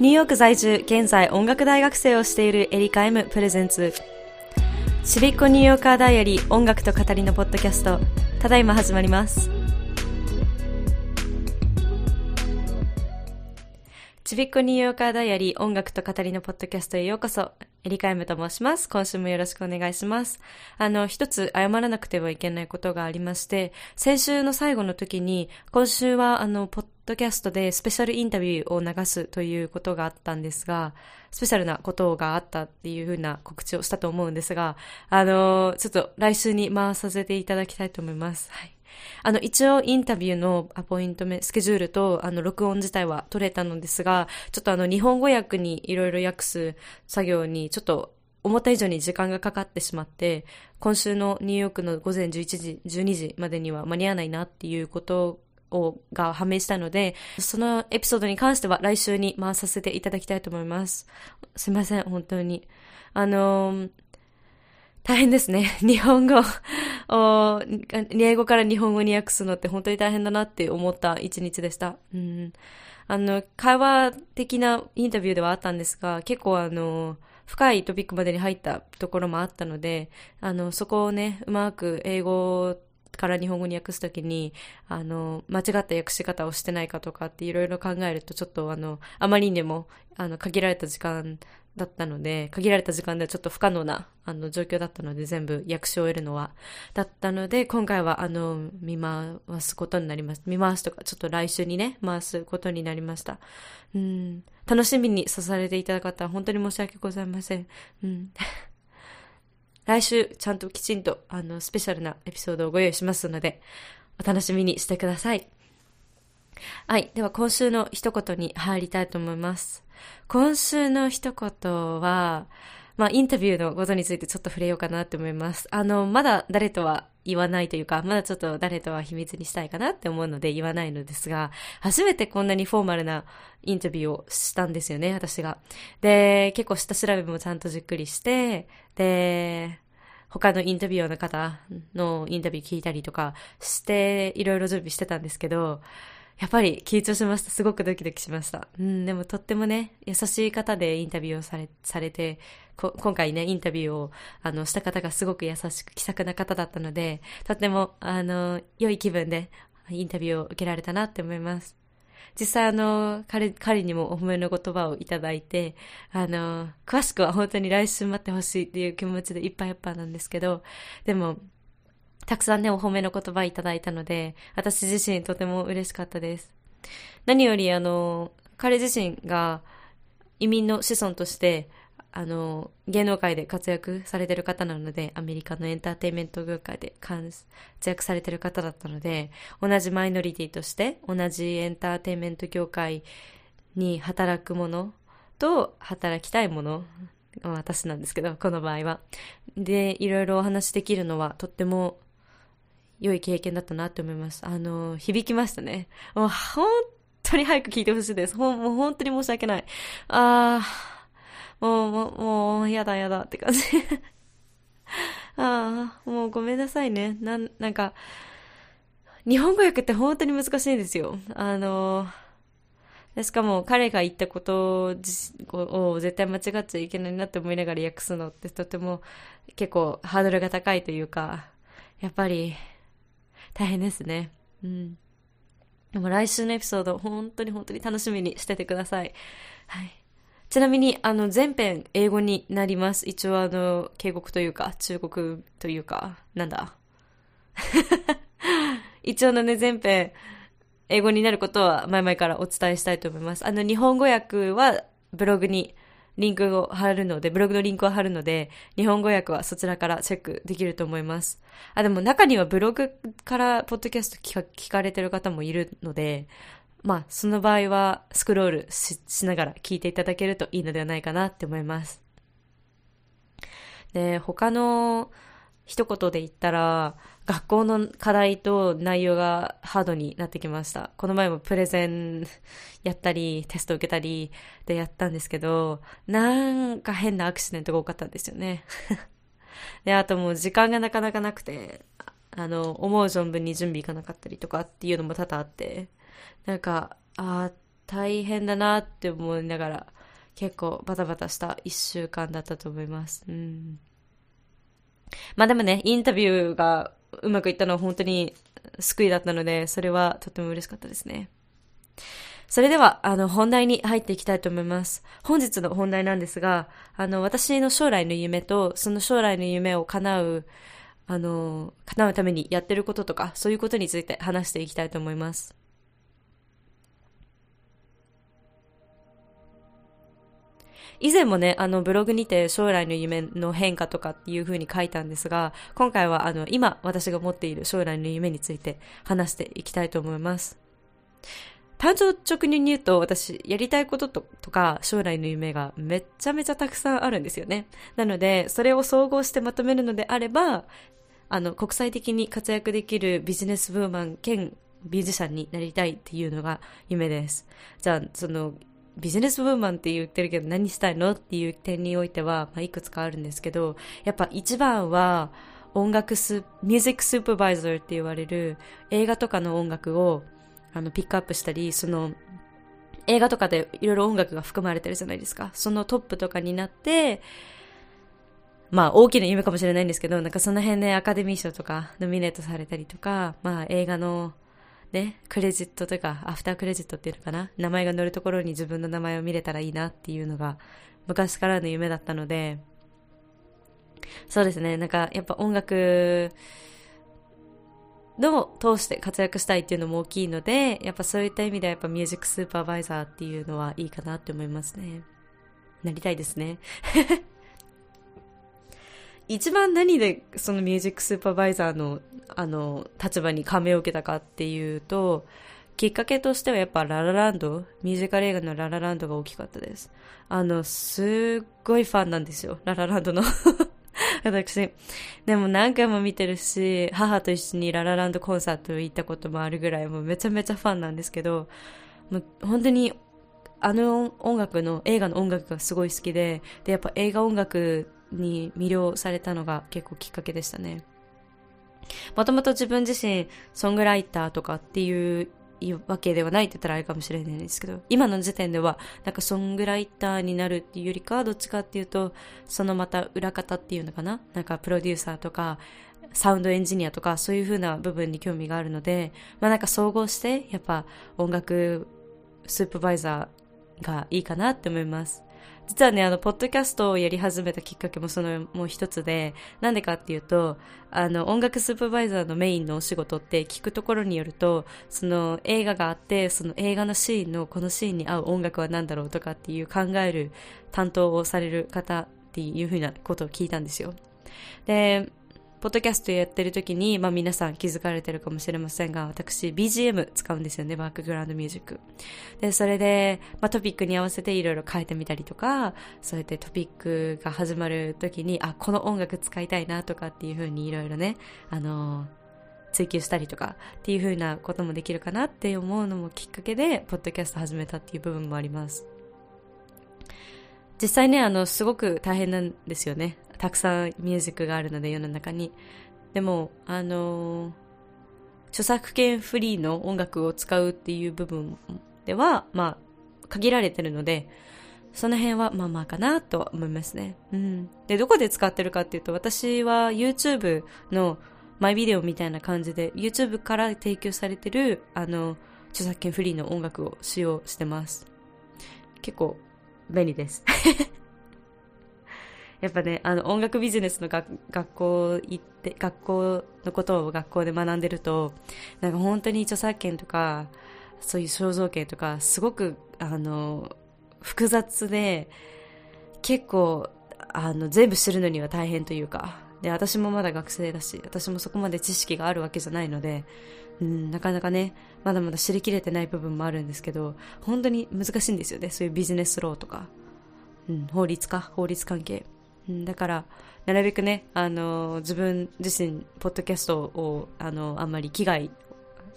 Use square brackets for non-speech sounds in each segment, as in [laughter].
ニューヨーク在住、現在音楽大学生をしているエリカ M プレゼンツ。ちびっこニューヨーカーダイアリー音楽と語りのポッドキャスト、ただいま始まります。ちびっこニューヨーカーダイアリー音楽と語りのポッドキャストへようこそ。エリカエムと申します。今週もよろしくお願いします。あの、一つ謝らなくてはいけないことがありまして、先週の最後の時に、今週はあの、ポッドキャストでスペシャルインタビューを流すということがあったんですが、スペシャルなことがあったっていうふうな告知をしたと思うんですが、あの、ちょっと来週に回させていただきたいと思います。はい。あの、一応インタビューのアポイントメ、スケジュールと、あの、録音自体は取れたのですが、ちょっとあの、日本語訳にいろいろ訳す作業に、ちょっと思った以上に時間がかかってしまって、今週のニューヨークの午前11時、12時までには間に合わないなっていうことを、が判明したので、そのエピソードに関しては来週に回させていただきたいと思います。すいません、本当に。あのー、大変ですね。日本語を、英語から日本語に訳すのって本当に大変だなって思った一日でした。うん。あの、会話的なインタビューではあったんですが、結構あの、深いトピックまでに入ったところもあったので、あの、そこをね、うまく英語から日本語に訳すときに、あの、間違った訳し方をしてないかとかっていろいろ考えると、ちょっとあの、あまりにも、あの、限られた時間だったので、限られた時間ではちょっと不可能な、あの、状況だったので、全部役所を得るのは。だったので、今回は、あの、見回すことになります。見回すとか、ちょっと来週にね、回すことになりました。うん。楽しみにさされていただ方、本当に申し訳ございません。うん。[laughs] 来週、ちゃんときちんと、あの、スペシャルなエピソードをご用意しますので、お楽しみにしてください。はい。では、今週の一言に入りたいと思います。今週の一言は、まあ、インタビューのことについてちょっと触れようかなって思います。あの、まだ誰とは言わないというか、まだちょっと誰とは秘密にしたいかなって思うので言わないのですが、初めてこんなにフォーマルなインタビューをしたんですよね、私が。で、結構下調べもちゃんとじっくりして、で、他のインタビューの方のインタビュー聞いたりとかして、いろいろ準備してたんですけど、やっぱり緊張しました。すごくドキドキしました。うん、でもとってもね、優しい方でインタビューをされ、されて、今回ね、インタビューを、あの、した方がすごく優しく、気さくな方だったので、とっても、あの、良い気分でインタビューを受けられたなって思います。実際あの、彼、彼にもお褒めの言葉をいただいて、あの、詳しくは本当に来週待ってほしいっていう気持ちでいっぱいいっぱいなんですけど、でも、たくさんね、お褒めの言葉いただいたので、私自身とても嬉しかったです。何より、あの、彼自身が移民の子孫として、あの、芸能界で活躍されてる方なので、アメリカのエンターテインメント業界で活躍されてる方だったので、同じマイノリティとして、同じエンターテインメント業界に働く者と働きたい者、私なんですけど、この場合は。で、いろいろお話できるのはとっても良い経験だったなって思います。あの、響きましたね。もう本当に早く聞いてほしいです。ほん、もう本当に申し訳ない。あー、もう、もう、もう、やだやだって感じ。[laughs] ああ、もうごめんなさいね。なん、なんか、日本語訳って本当に難しいんですよ。あの、しかも彼が言ったことを絶対間違っちゃいけないなって思いながら訳すのってとても結構ハードルが高いというか、やっぱり大変ですね。うん。でも来週のエピソード、本当に本当に楽しみにしててください。はい。ちなみに、あの、全編英語になります。一応あの、警告というか、中国というか、なんだ？[laughs] 一応のね、全編英語になることは前々からお伝えしたいと思います。あの、日本語訳はブログにリンクを貼るので、ブログのリンクを貼るので、日本語訳はそちらからチェックできると思います。あ、でも中にはブログからポッドキャスト聞かれてる方もいるので、まあ、その場合はスクロールしながら聞いていただけるといいのではないかなって思います。で、他の一言で言ったら、学校の課題と内容がハードになってきました。この前もプレゼンやったり、テスト受けたりでやったんですけど、なんか変なアクシデントが多かったんですよね。[laughs] で、あともう時間がなかなかなくて、あの、思う存分に準備いかなかったりとかっていうのも多々あって、なんか、ああ大変だなって思いながら、結構バタバタした一週間だったと思います。うん。まあでもね、インタビューがうまくいったのは本当に救いだったので、それはとても嬉しかったですね。それでは、あの、本題に入っていきたいと思います。本日の本題なんですが、あの、私の将来の夢と、その将来の夢を叶う、あの、叶うためにやってることとか、そういうことについて話していきたいと思います。以前もね、あのブログにて将来の夢の変化とかっていう風に書いたんですが、今回はあの今私が持っている将来の夢について話していきたいと思います。単純直入に言うと私やりたいことととか将来の夢がめっちゃめちゃたくさんあるんですよね。なのでそれを総合してまとめるのであれば、あの国際的に活躍できるビジネスブーマン兼ミュージシャンになりたいっていうのが夢です。じゃあそのビジネスブーマンって言ってるけど何したいの？っていう点においては、まあ、いくつかあるんですけど、やっぱ一番は音楽ス、ミュージックスーパーバイザーって言われる映画とかの音楽をあのピックアップしたり、その映画とかでいろいろ音楽が含まれてるじゃないですか。そのトップとかになって、まあ大きな夢かもしれないんですけど、なんかその辺でアカデミー賞とかノミネートされたりとか、まあ映画のね、クレジットというか、アフタークレジットっていうのかな？名前が載るところに自分の名前を見れたらいいなっていうのが、昔からの夢だったので、そうですね、なんかやっぱ音楽の通して活躍したいっていうのも大きいので、やっぱそういった意味ではやっぱミュージックスーパーバイザーっていうのはいいかなって思いますね。なりたいですね。一番何でそのミュージックスーパーバイザーのあの立場に感銘を受けたかっていうときっかけとしてはやっぱララランドミュージカル映画のララランドが大きかったです。あのすっごいファンなんですよララランドの。[laughs] 私。でも何回も見てるし母と一緒にララランドコンサート行ったこともあるぐらいもうめちゃめちゃファンなんですけどもう本当にあの音楽の映画の音楽がすごい好きででやっぱ映画音楽に魅了されたのが結構きっかけでしたね。もともと自分自身ソングライターとかっていうわけではないって言ったらあれかもしれないんですけど、今の時点ではなんかソングライターになるっていうよりかはどっちかっていうと、そのまた裏方っていうのかな？なんかプロデューサーとか、サウンドエンジニアとかそういう風な部分に興味があるので、まあなんか総合してやっぱ音楽スーパーバイザーがいいかなって思います。実はね、あの、ポッドキャストをやり始めたきっかけもそのもう一つで、なんでかっていうと、あの、音楽スーパーバイザーのメインのお仕事って聞くところによると、その映画があって、その映画のシーンのこのシーンに合う音楽は何だろうとかっていう考える担当をされる方っていうふうなことを聞いたんですよ。で、ポッドキャストやってる時に、まあ皆さん気づかれてるかもしれませんが、私 BGM 使うんですよね、バックグラウンドミュージック。で、それで、まあトピックに合わせていろいろ変えてみたりとか、そうやってトピックが始まる時に、あ、この音楽使いたいなとかっていう風にいろいろね、あの追求したりとかっていう風なこともできるかなって思うのもきっかけで、ポッドキャスト始めたっていう部分もあります。実際ね、あの、すごく大変なんですよね。たくさんミュージックがあるので世の中に。でも、あの著作権フリーの音楽を使うっていう部分では、まあ、限られてるので、その辺はまあまあかなと思いますね。うん。で、どこで使ってるかっていうと、私は YouTube のマイビデオみたいな感じで、YouTube から提供されてる、あの、著作権フリーの音楽を使用してます。結構便利です。やっぱね、あの音楽ビジネスの学校行って、学校のことを学校で学んでると、なんか本当に著作権とか、そういう肖像権とか、すごく、あの、複雑で、結構、あの、全部知るのには大変というか、で、私もまだ学生だし、私もそこまで知識があるわけじゃないので、うん、なかなかね、まだまだ知りきれてない部分もあるんですけど、本当に難しいんですよね。そういうビジネスローとか、うん、法律か、法律関係。うん、だから、なるべくね、あの、自分自身、ポッドキャストを、あの、あんまり危害、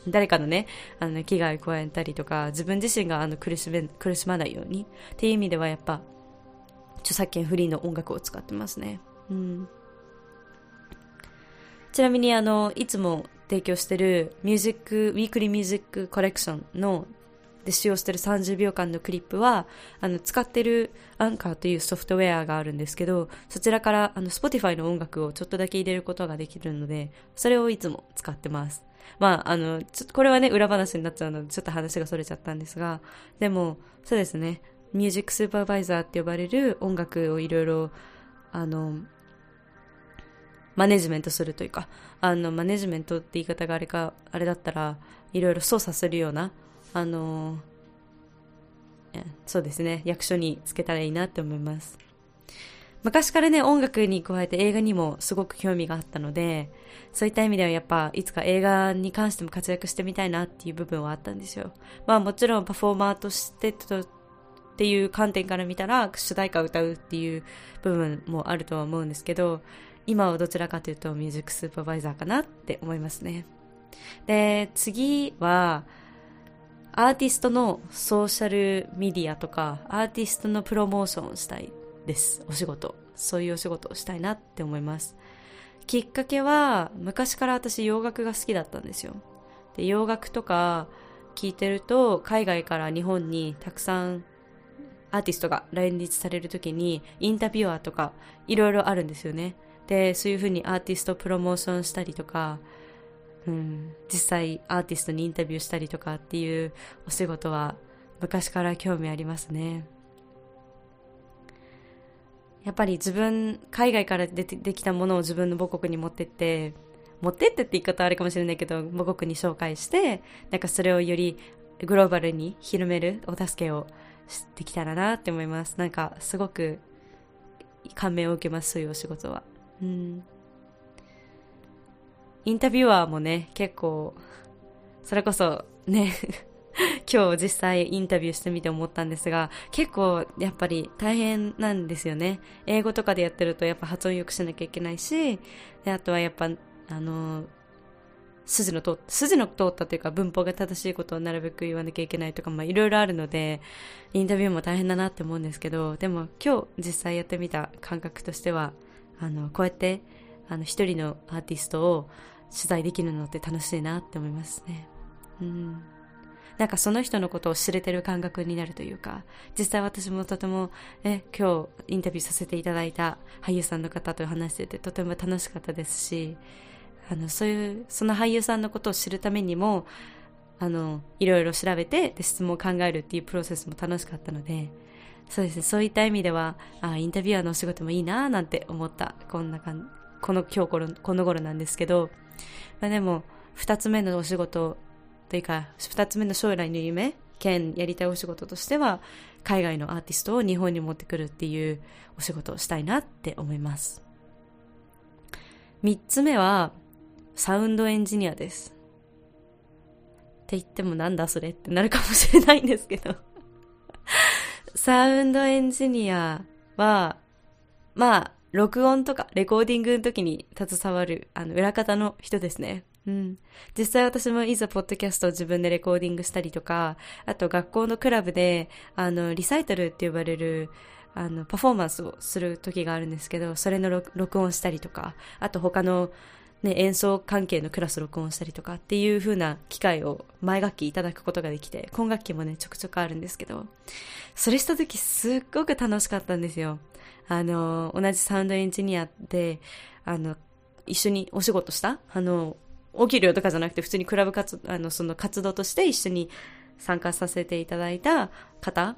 誰かのね、あの、危害を加えたりとか、自分自身があの苦しめ、苦しまないように、っていう意味ではやっぱ、著作権フリーの音楽を使ってますね。うん。ちなみにあの、いつも提供してるミュージック、ウィークリーミュージックコレクションので使用してる30秒間のクリップは、あの、使ってるアンカーというソフトウェアがあるんですけど、そちらから、あの、Spotify の音楽をちょっとだけ入れることができるので、それをいつも使ってます。まあ、あの、ちょこれはね、裏話になっちゃうので、ちょっと話がそれちゃったんですが、でも、そうですね、ミュージックスーパーバイザーって呼ばれる音楽をいろいろ、あの、マネジメントするというか、あの、マネジメントって言い方があれか、あれだったら、いろいろ操作するような、あの、そうですね、役所につけたらいいなって思います。昔からね、音楽に加えて映画にもすごく興味があったので、そういった意味ではやっぱいつか映画に関しても活躍してみたいなっていう部分はあったんですよ。まあもちろんパフォーマーとしてとっていう観点から見たら主題歌を歌うっていう部分もあるとは思うんですけど、今はどちらかというとミュージックスーパーバイザーかなって思いますね。で、次は、アーティストのソーシャルメディアとか、アーティストのプロモーションをしたいです。お仕事。そういうお仕事をしたいなって思います。きっかけは、昔から私洋楽が好きだったんですよ。で、洋楽とか聞いてると、海外から日本にたくさんアーティストが来日される時に、インタビュアーとか、いろいろあるんですよね。で、そういうふうにアーティストプロモーションしたりとか、うん、実際アーティストにインタビューしたりとかっていうお仕事は昔から興味ありますね。やっぱり自分、海外から出てできたものを自分の母国に持ってって、持ってってって言い方あれかもしれないけど、母国に紹介して、なんかそれをよりグローバルに広めるお助けをできたらなって思います。なんかすごく感銘を受けます、そういうお仕事は。うん。インタビュアーもね、結構、それこそね [laughs] 今日実際インタビューしてみて思ったんですが、結構やっぱり大変なんですよね。英語とかでやってるとやっぱ発音良くしなきゃいけないし、であとはやっぱ、あの、筋の通筋の通ったというか文法が正しいことをなるべく言わなきゃいけないとか、まあいろいろあるので、インタビューも大変だなって思うんですけど、でも今日実際やってみた感覚としては、あの、こうやって、あの、一人のアーティストを取材できるのって楽しいなって思いますね。うん。なんかその人のことを知れてる感覚になるというか、実際私もとても、ね、今日インタビューさせていただいた俳優さんの方と話しててとても楽しかったですし、あの、そういう、その俳優さんのことを知るためにも、あの、いろいろ調べて、で、質問を考えるっていうプロセスも楽しかったので、そうですね、そういった意味では、あインタビュアーのお仕事もいいなぁなんて思った、こんな感この今日このこの頃なんですけど、まあ、でも、二つ目のお仕事というか、二つ目の将来の夢、兼やりたいお仕事としては、海外のアーティストを日本に持ってくるっていうお仕事をしたいなって思います。三つ目は、サウンドエンジニアです。って言ってもなんだそれってなるかもしれないんですけどサウンドエンジニアは、まあ、録音とかレコーディングの時に携わる、あの、裏方の人ですね。うん。実際私もいざポッドキャストを自分でレコーディングしたりとか、あと学校のクラブで、あの、リサイタルって呼ばれる、あの、パフォーマンスをする時があるんですけど、それの録音したりとか、あと他のね、演奏関係のクラス録音したりとかっていう風な機会を前学期いただくことができて、今学期もね、ちょくちょくあるんですけど、それした時すっごく楽しかったんですよ。あの、同じサウンドエンジニアで、あの、一緒にお仕事した？あの、お給料とかじゃなくて普通にクラブ活、あの、その活動として一緒に参加させていただいた方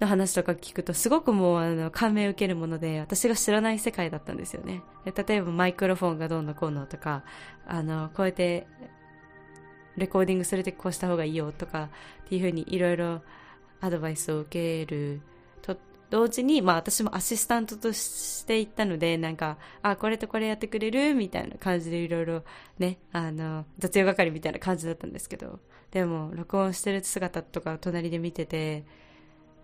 の話とか聞くとすごくもうあの感銘を受けるもので私が知らない世界だったんですよね。例えばマイクロフォンがどうのこうのとか、あの、こうやってレコーディングするときこうした方がいいよとかっていうふうにいろいろアドバイスを受けると同時に、まあ私もアシスタントとして行ったので、なんか、あ、これとこれやってくれるみたいな感じでいろいろね、あの、雑用係みたいな感じだったんですけど、でも録音してる姿とか隣で見てて、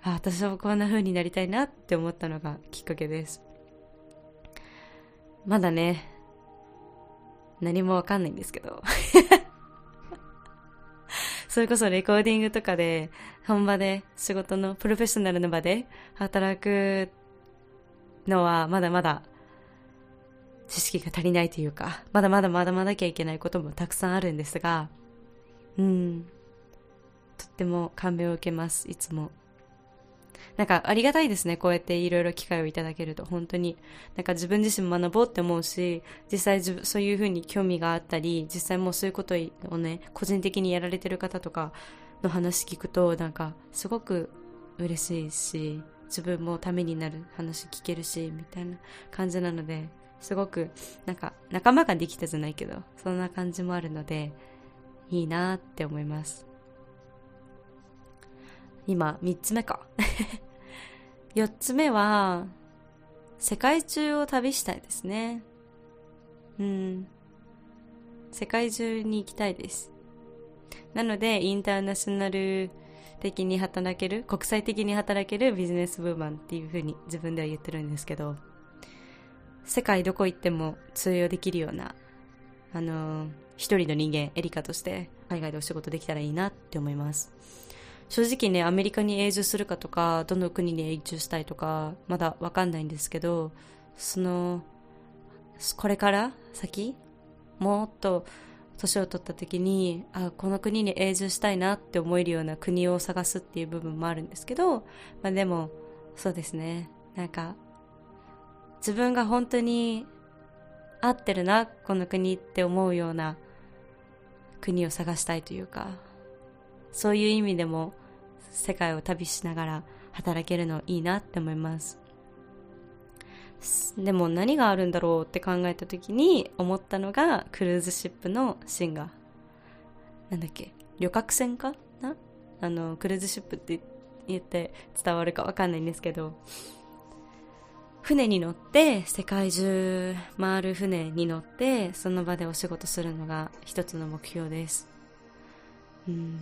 あ私もこんな風になりたいなって思ったのがきっかけです。まだね何もわかんないんですけど。それこそレコーディングとかで本場で仕事のプロフェッショナルの場で働くのはまだまだ知識が足りないというかまだまだまだまだきゃいけないこともたくさんあるんですがうんとっても感銘を受けます、いつも。なんかありがたいですね。こうやっていろいろ機会をいただけると、本当に。なんか自分自身も学ぼうって思うし、実際そういうふうに興味があったり、実際もうそういうことをね、個人的にやられてる方とかの話聞くと、なんかすごく嬉しいし、自分もためになる話聞けるし、みたいな感じなので、すごく、なんか仲間ができたじゃないけど、そんな感じもあるので、いいなって思います。今、三つ目か。[laughs] 四つ目は、世界中を旅したいですね。うん。世界中に行きたいです。なので、インターナショナル的に働ける、国際的に働けるビジネスウーマンっていう風に自分では言ってるんですけど、世界どこ行っても通用できるような、あのー、一人の人間、エリカとして海外でお仕事できたらいいなって思います。正直ね、アメリカに永住するかとか、どの国に永住したいとか、まだわかんないんですけど、その、これから先、もっと年を取った時に、あ、この国に永住したいなって思えるような国を探すっていう部分もあるんですけど、まあでも、そうですね。なんか、自分が本当に合ってるな、この国って思うような国を探したいというか、そういう意味でも世界を旅しながら働けるのいいなって思います。でも何があるんだろうって考えた時に思ったのがクルーズシップのシンガー。なんだっけ？旅客船か？な？あの、クルーズシップって言って伝わるかわかんないんですけど、船に乗って世界中回る船に乗ってその場でお仕事するのが一つの目標です。うん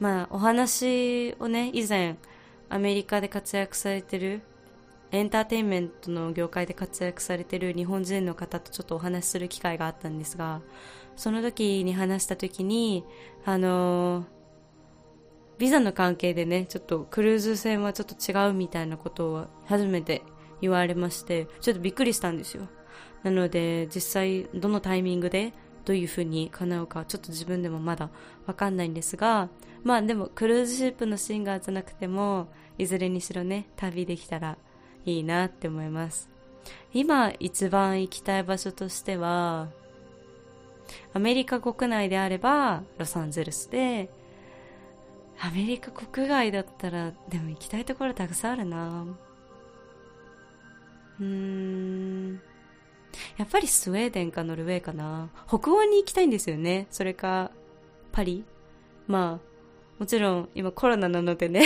まあ、お話をね、以前、アメリカで活躍されてる、エンターテインメントの業界で活躍されてる日本人の方とちょっとお話しする機会があったんですが、その時に話した時に、あのー、ビザの関係でね、ちょっとクルーズ船はちょっと違うみたいなことを初めて言われまして、ちょっとびっくりしたんですよ。なので、実際どのタイミングでどういう風に叶うかちょっと自分でもまだわかんないんですが、まあでもクルーズシップのシンガーじゃなくても、いずれにしろね、旅できたらいいなって思います。今一番行きたい場所としては、アメリカ国内であればロサンゼルスで、アメリカ国外だったら、でも行きたいところたくさんあるなうーん。やっぱりスウェーデンかノルウェーかな。北欧に行きたいんですよね。それか、パリまあ、もちろん今コロナなのでね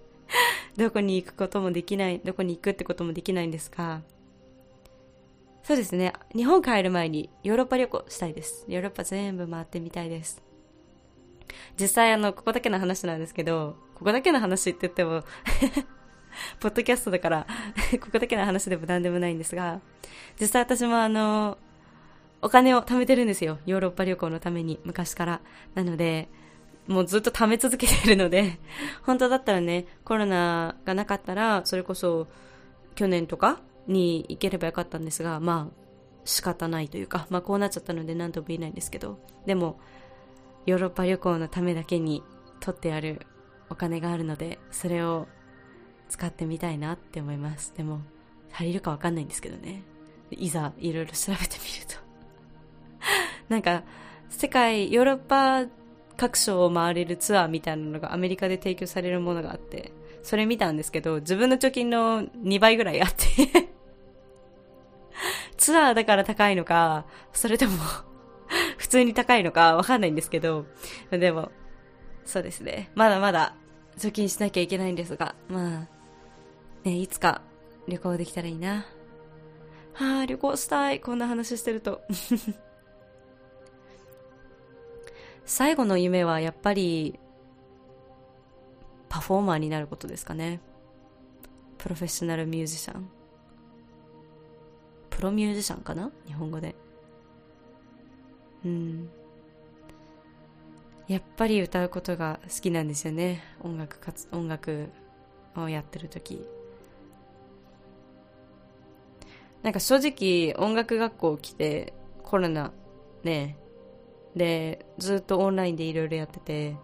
[laughs] どこに行くこともできない、どこに行くってこともできないんですが、そうですね。日本帰る前にヨーロッパ旅行したいです。ヨーロッパ全部回ってみたいです。実際あの、ここだけの話なんですけど、ここだけの話って言っても [laughs] ポッドキャストだから [laughs] ここだけの話でも何でもないんですが、実際私もあの、お金を貯めてるんですよ。ヨーロッパ旅行のために、昔から。なので、もうずっと貯め続けてるので、[laughs] 本当だったらね、コロナがなかったら、それこそ、去年とかに行ければよかったんですが、まあ、仕方ないというか、まあこうなっちゃったので何とも言えないんですけど、でも、ヨーロッパ旅行のためだけに取ってあるお金があるので、それを使ってみたいなって思います。でも、足りるかわかんないんですけどね。いざ、いろいろ調べてみると [laughs] なんか、世界、ヨーロッパ各所を回れるツアーみたいなのがアメリカで提供されるものがあって、それ見たんですけど、自分の貯金の2倍ぐらいあって [laughs] ツアーだから高いのか、それとも [laughs] 普通に高いのかわかんないんですけど、でも、そうですね。まだまだ貯金しなきゃいけないんですが、まあ、ね、いつか旅行できたらいいな。はあ、旅行したい。こんな話してると。[laughs] 最後の夢はやっぱり、パフォーマーになることですかね。プロフェッショナルミュージシャン。プロミュージシャンかな？日本語で。うん。やっぱり歌うことが好きなんですよね。音楽かつ、音楽をやってる時なんか正直音楽学校来てコロナねでずっとオンラインでいろいろやっててで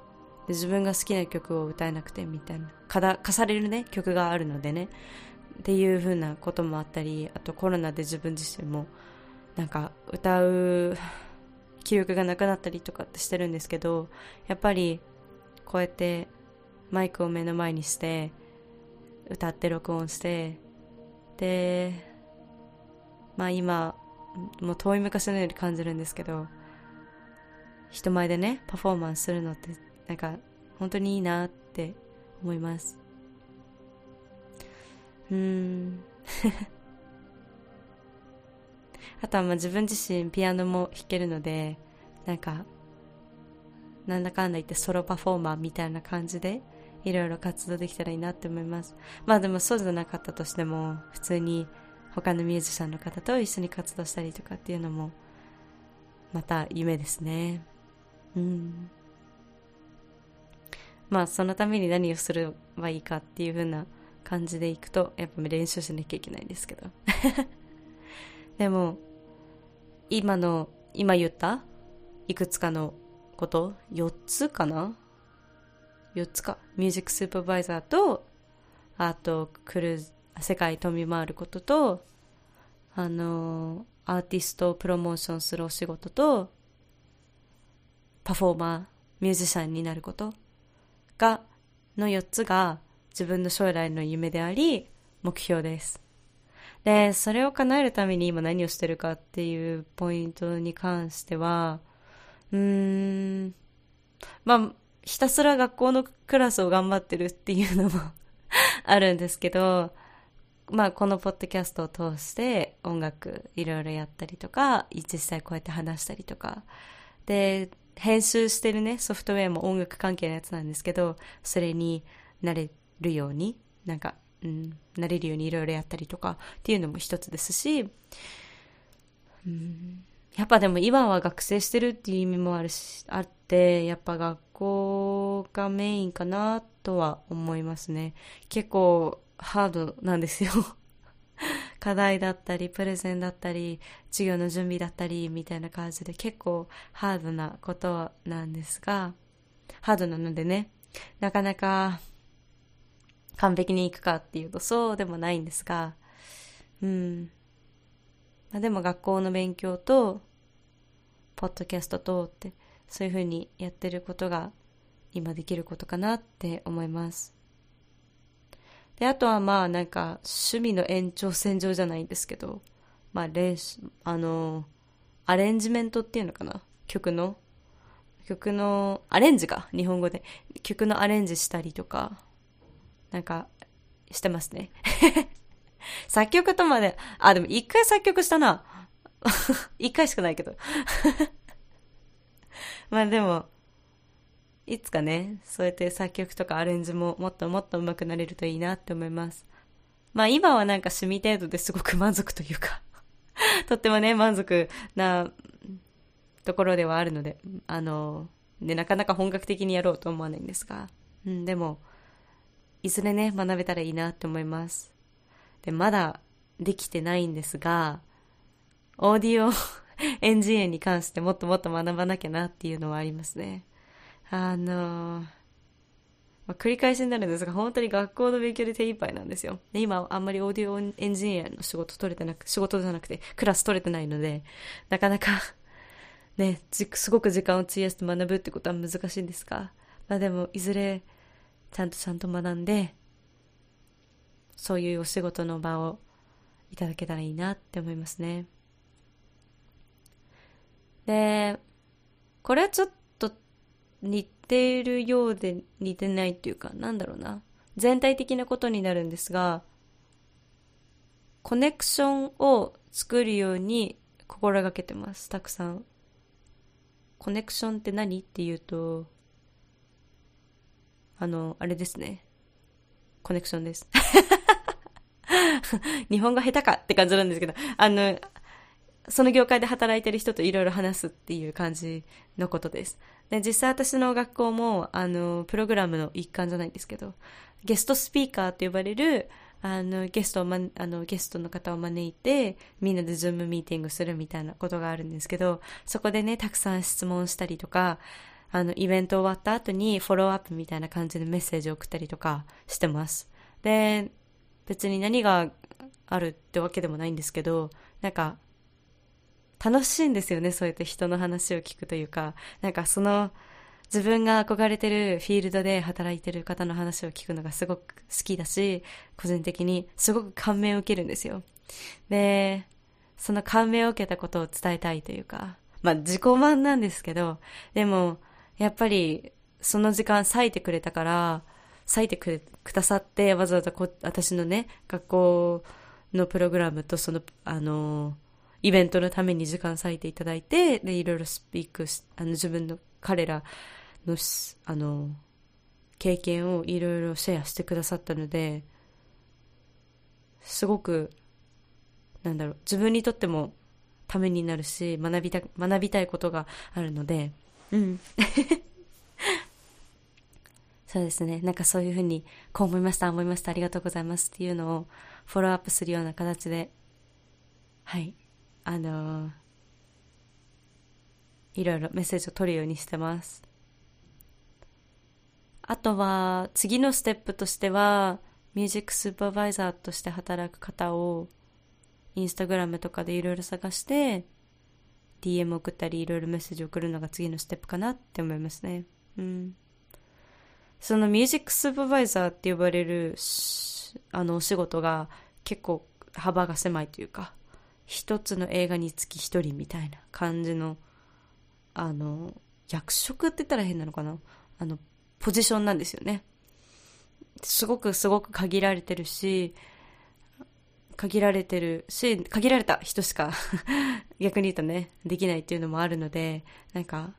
自分が好きな曲を歌えなくてみたいな。課されるね曲があるのでね。っていう風なこともあったりあとコロナで自分自身もなんか歌う気力がなくなったりとかってしてるんですけどやっぱりこうやってマイクを目の前にして歌って録音してでまあ今もう遠い昔のように感じるんですけど人前でねパフォーマンスするのってなんか本当にいいなって思います。うーん。[laughs] あとはまあ自分自身ピアノも弾けるのでなんかなんだかんだ言ってソロパフォーマーみたいな感じでいろいろ活動できたらいいなって思います。まあでもそうじゃなかったとしても普通に他のミュージシャンの方と一緒に活動したりとかっていうのもまた夢ですね。うん。まあそのために何をすればいいかっていう風な感じでいくとやっぱ練習しなきゃいけないんですけど。[laughs] でも今の今言ったいくつかのこと4つかな？4つか。ミュージックスーパーバイザーとあとクルーズ世界飛び回ることとあのアーティストをプロモーションするお仕事とパフォーマーミュージシャンになることがの4つが自分の将来の夢であり目標です。でそれを叶えるために今何をしてるかっていうポイントに関してはうーんまあひたすら学校のクラスを頑張ってるっていうのも [laughs] あるんですけどまあこのポッドキャストを通して音楽いろいろやったりとか実際こうやって話したりとか。で編集してるねソフトウェアも音楽関係のやつなんですけどそれになれるようになんか、うん、なれるようにいろいろやったりとかっていうのも一つですし、うん、やっぱでも今は学生してるっていう意味もあるしあってやっぱ学校がメインかなとは思いますね。結構ハードなんですよ [laughs] 課題だったり、プレゼンだったり、授業の準備だったり、みたいな感じで結構ハードなことなんですが、ハードなのでね、なかなか完璧にいくかっていうとそうでもないんですが、うん。まあ、でも学校の勉強と、ポッドキャストとって、そういうふうにやってることが今できることかなって思います。で、あとはまあなんか趣味の延長線上じゃないんですけど、まあ練習、あの、アレンジメントっていうのかな？曲の？曲の、アレンジか、日本語で。曲のアレンジしたりとか、なんか、してますね。[laughs] 作曲とまで、あ、でも一回作曲したな。[laughs] 一回しかないけど。[laughs] まあでも、いつかね、そうやって作曲とかアレンジももっともっと上手くなれるといいなって思います。まあ今はなんか趣味程度ですごく満足というか [laughs] とってもね、満足なところではあるので、あの、で、なかなか本格的にやろうと思わないんですが、うん、でも、いずれね、学べたらいいなって思います。で、まだできてないんですが、オーディオ [laughs] エンジニアに関してもっともっと学ばなきゃなっていうのはありますね。あのまあ、繰り返しになるんですが、本当に学校の勉強で手一杯なんですよ。で今、あんまりオーディオエンジニアの仕事取れてなく、仕事じゃなくて、クラス取れてないので、なかなか [laughs] ね、すごく時間を費やして学ぶってことは難しいんですが、まあでも、いずれ、ちゃんとちゃんと学んで、そういうお仕事の場をいただけたらいいなって思いますね。で、これはちょっ似ているようで似てないっていうか、なんだろうな。全体的なことになるんですが、コネクションを作るように心がけてます、たくさん。コネクションって何っていうと、あの、あれですね。コネクションです。[laughs] 日本語下手かって感じなんですけど、あの、その業界で働いてる人といろいろ話すっていう感じのことです。で、実際私の学校も、あの、プログラムの一環じゃないんですけど、ゲストスピーカーと呼ばれる、あの、ゲストを、ま、あの、ゲストの方を招いて、みんなでズームミーティングするみたいなことがあるんですけど、そこでね、たくさん質問したりとか、あの、イベント終わった後にフォローアップみたいな感じでメッセージを送ったりとかしてます。で、別に何があるってわけでもないんですけど、なんか、楽しいんですよね、そうやって人の話を聞くというか、なんかその、自分が憧れてるフィールドで働いてる方の話を聞くのがすごく好きだし、個人的にすごく感銘を受けるんですよ。で、その感銘を受けたことを伝えたいというか、まあ自己満なんですけど、でも、やっぱりその時間割いてくれたから、割いてく、ださって、わざわざこ私のね、学校のプログラムとその、あの、イベントのために時間割いていただいて、で、いろいろスピークし、あの、自分の、彼らの、あの、経験をいろいろシェアしてくださったので、すごく、なんだろう、自分にとってもためになるし、学びた、学びたいことがあるので、うん。[laughs] そうですね。なんかそういうふうに、こう思いました、思いました、ありがとうございますっていうのをフォローアップするような形で、はい。あの、いろいろメッセージを取るようにしてます。あとは、次のステップとしては、ミュージックスーパーバイザーとして働く方を、インスタグラムとかでいろいろ探して、DM 送ったりいろいろメッセージ送るのが次のステップかなって思いますね。うん。そのミュージックスーパーバイザーって呼ばれるあのお仕事が結構幅が狭いというか、一つの映画につき一人みたいな感じの、あの、役職って言ったら変なのかな？あの、ポジションなんですよね。すごくすごく限られてるし、限られてるし、限られた人しか [laughs] 逆に言うとね、できないっていうのもあるので、なんか、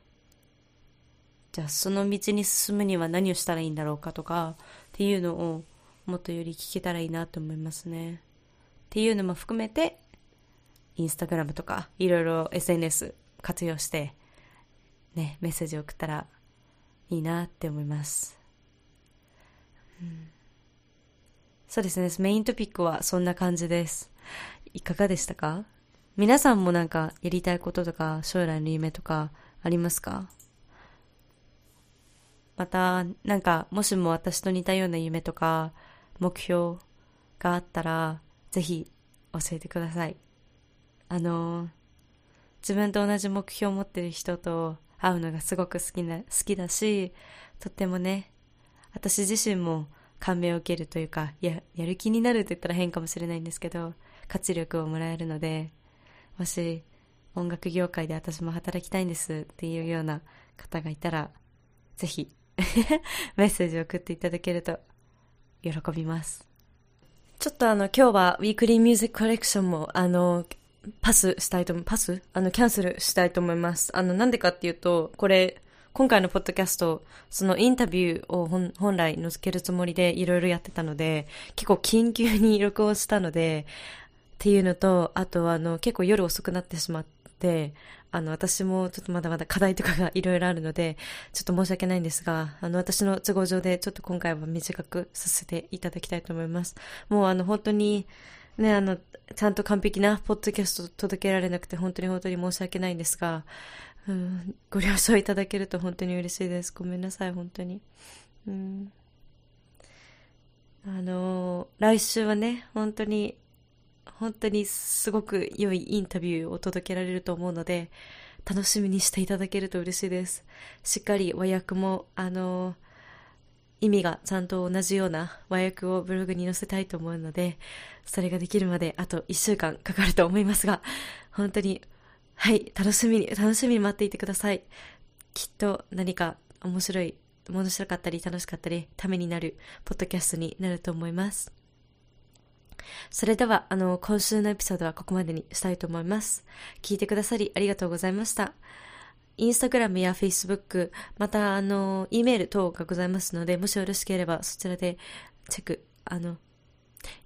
じゃあその道に進むには何をしたらいいんだろうかとか、っていうのをもっとより聞けたらいいなと思いますね。っていうのも含めて、インスタグラムとか、いろいろ SNS 活用して、ね、メッセージを送ったらいいなって思います。うんそうですね。メイントピックはそんな感じです。いかがでしたか？皆さんもなんかやりたいこととか将来の夢とかありますか？また、なんかもしも私と似たような夢とか目標があったらぜひ教えてください。あの、自分と同じ目標を持ってる人と会うのがすごく好きな、好きだし、とってもね、私自身も感銘を受けるというか、や、やる気になるって言ったら変かもしれないんですけど、活力をもらえるので、もし音楽業界で私も働きたいんですっていうような方がいたら、ぜひ [laughs] メッセージを送っていただけると喜びます。ちょっとあの今日はウィークリーミュージックコレクションもあのパスしたいと思パス？あのキャンセルしたいと思います。あのなんでかっていうと、これ今回のポッドキャスト、そのインタビューを本来載せけるつもりでいろいろやってたので、結構緊急に録音したので、っていうのと、あとあの、結構夜遅くなってしまって、あの、私もちょっとまだまだ課題とかがいろいろあるので、ちょっと申し訳ないんですが、あの、私の都合上でちょっと今回は短くさせていただきたいと思います。もうあの、本当に、ね、あの、ちゃんと完璧なポッドキャスト届けられなくて本当に本当に申し訳ないんですが、うん、ご了承いただけると本当に嬉しいです。ごめんなさい、本当に。うん。あの、来週はね、本当に、本当にすごく良いインタビューを届けられると思うので、楽しみにしていただけると嬉しいです。しっかり和訳も、あの、意味がちゃんと同じような和訳をブログに載せたいと思うので、それができるまであと1週間かかると思いますが、本当にはい、楽しみに、楽しみに待っていてください。きっと何か面白い、面白かったり楽しかったり、ためになるポッドキャストになると思います。それでは、あの、今週のエピソードはここまでにしたいと思います。聞いてくださりありがとうございました。インスタグラムやフェイスブック、また、あの、E メール等がございますので、もしよろしければそちらでチェック、あの、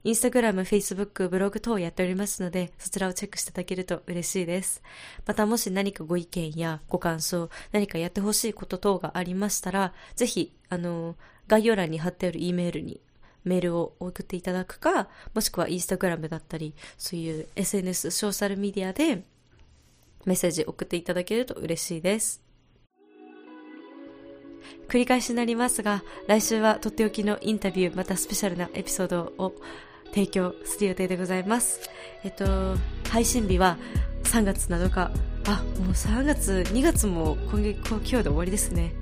インスタグラム、フェイスブック、ブログ等をやっておりますので、そちらをチェックしていただけると嬉しいです。またもし何かご意見やご感想、何かやってほしいこと等がありましたら、ぜひ、あの、概要欄に貼ってある E メールにメールを送っていただくか、もしくはインスタグラムだったり、そういう SNS、ソーシャルメディアでメッセージ送っていただけると嬉しいです。繰り返しになりますが、来週はとっておきのインタビュー、またスペシャルなエピソードを提供する予定でございます。えっと、配信日は3月7日。あ、もう3月、2月も今月、今日で終わりですね。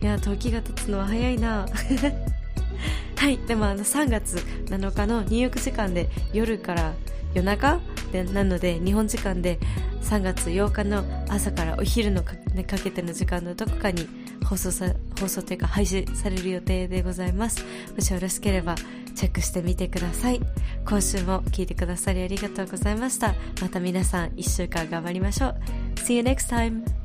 いや、時が経つのは早いな。[laughs] はい、でもあの3月7日のニューヨーク時間で夜から夜中でなので日本時間で3月8日の朝からお昼のか,、かけての時間のどこかに放送さ放送というか配信される予定でございます。もしよろしければチェックしてみてください。今週も聞いてくださりありがとうございました。また皆さん1週間頑張りましょう。See you next time!